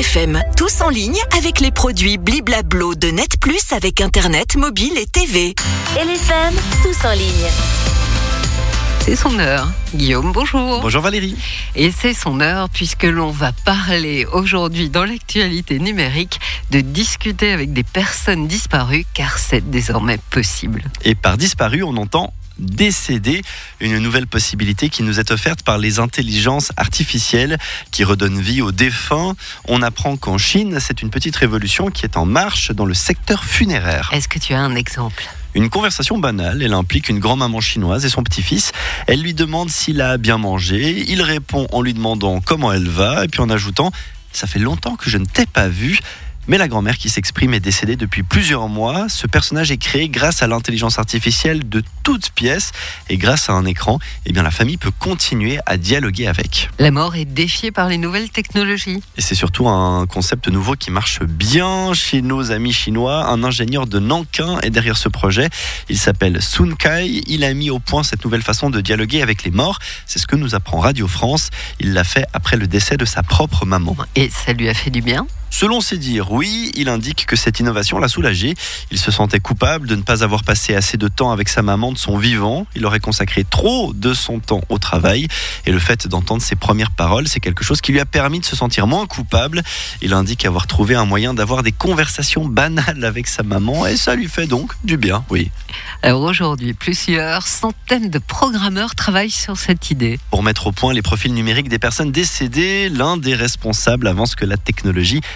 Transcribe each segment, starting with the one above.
LFM, tous en ligne avec les produits Bliblablo de Net Plus avec Internet, mobile et TV. LFM, tous en ligne. C'est son heure. Guillaume, bonjour. Bonjour Valérie. Et c'est son heure puisque l'on va parler aujourd'hui dans l'actualité numérique de discuter avec des personnes disparues car c'est désormais possible. Et par disparu, on entend décédé, une nouvelle possibilité qui nous est offerte par les intelligences artificielles qui redonnent vie aux défunts. On apprend qu'en Chine, c'est une petite révolution qui est en marche dans le secteur funéraire. Est-ce que tu as un exemple? Une conversation banale, elle implique une grand-maman chinoise et son petit-fils. Elle lui demande s'il a bien mangé, il répond en lui demandant comment elle va et puis en ajoutant ça fait longtemps que je ne t'ai pas vu. Mais la grand-mère qui s'exprime est décédée depuis plusieurs mois. Ce personnage est créé grâce à l'intelligence artificielle de toutes pièces et grâce à un écran, eh bien la famille peut continuer à dialoguer avec. La mort est défiée par les nouvelles technologies. Et c'est surtout un concept nouveau qui marche bien chez nos amis chinois. Un ingénieur de Nankin est derrière ce projet. Il s'appelle Sun Kai. Il a mis au point cette nouvelle façon de dialoguer avec les morts. C'est ce que nous apprend Radio France. Il l'a fait après le décès de sa propre maman. Et ça lui a fait du bien Selon ses dires, oui, il indique que cette innovation l'a soulagé. Il se sentait coupable de ne pas avoir passé assez de temps avec sa maman de son vivant. Il aurait consacré trop de son temps au travail. Et le fait d'entendre ses premières paroles, c'est quelque chose qui lui a permis de se sentir moins coupable. Il indique avoir trouvé un moyen d'avoir des conversations banales avec sa maman et ça lui fait donc du bien, oui. Alors aujourd'hui, plusieurs centaines de programmeurs travaillent sur cette idée. Pour mettre au point les profils numériques des personnes décédées, l'un des responsables avance que la technologie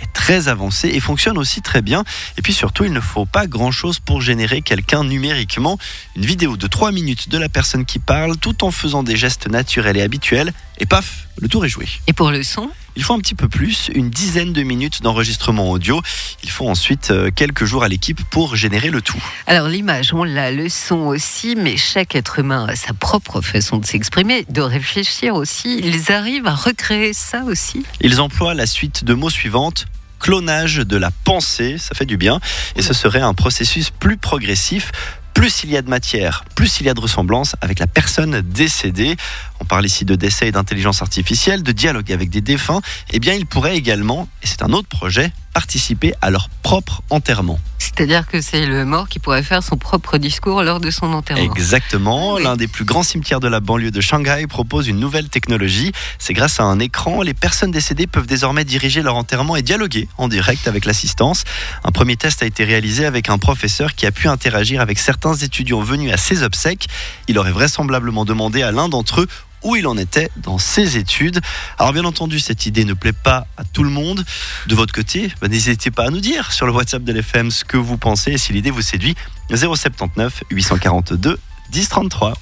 est très avancée et fonctionne aussi très bien. Et puis surtout, il ne faut pas grand-chose pour générer quelqu'un numériquement. Une vidéo de 3 minutes de la personne qui parle tout en faisant des gestes naturels et habituels. Et paf, le tour est joué. Et pour le son Il faut un petit peu plus, une dizaine de minutes d'enregistrement audio. Il faut ensuite euh, quelques jours à l'équipe pour générer le tout. Alors l'image, on l'a, le son aussi, mais chaque être humain a sa propre façon de s'exprimer, de réfléchir aussi. Ils arrivent à recréer ça aussi. Ils emploient la suite de mots suivantes clonage de la pensée, ça fait du bien, et ce serait un processus plus progressif. Plus il y a de matière, plus il y a de ressemblance avec la personne décédée. On parle ici de décès et d'intelligence artificielle, de dialogue avec des défunts. Eh bien, ils pourraient également, et c'est un autre projet, participer à leur propre enterrement. C'est-à-dire que c'est le mort qui pourrait faire son propre discours lors de son enterrement. Exactement. Oui. L'un des plus grands cimetières de la banlieue de Shanghai propose une nouvelle technologie. C'est grâce à un écran, les personnes décédées peuvent désormais diriger leur enterrement et dialoguer en direct avec l'assistance. Un premier test a été réalisé avec un professeur qui a pu interagir avec certains étudiants venus à ses obsèques. Il aurait vraisemblablement demandé à l'un d'entre eux où il en était dans ses études. Alors bien entendu, cette idée ne plaît pas à tout le monde. De votre côté, bah, n'hésitez pas à nous dire sur le WhatsApp de l'FM ce que vous pensez et si l'idée vous séduit. 079 842 1033.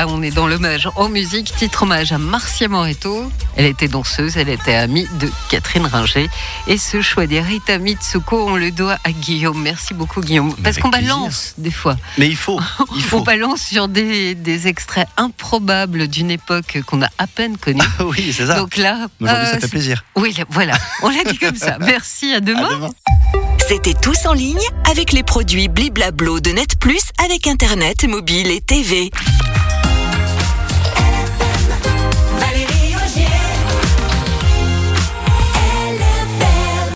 Là, on est dans l'hommage en musique, titre hommage à Marcia Moretto. Elle était danseuse, elle était amie de Catherine Ringer. Et ce choix des Rita Mitsuko, on le doit à Guillaume. Merci beaucoup, Guillaume. Parce qu'on balance des fois. Mais il faut, il On faut. balance sur des, des extraits improbables d'une époque qu'on a à peine connue. oui, c'est ça. Donc là, Aujourd'hui, euh, ça fait plaisir. oui, là, voilà, on l'a dit comme ça. Merci, à demain. À demain. C'était tous en ligne avec les produits Bliblablo de Net Plus avec Internet, mobile et TV.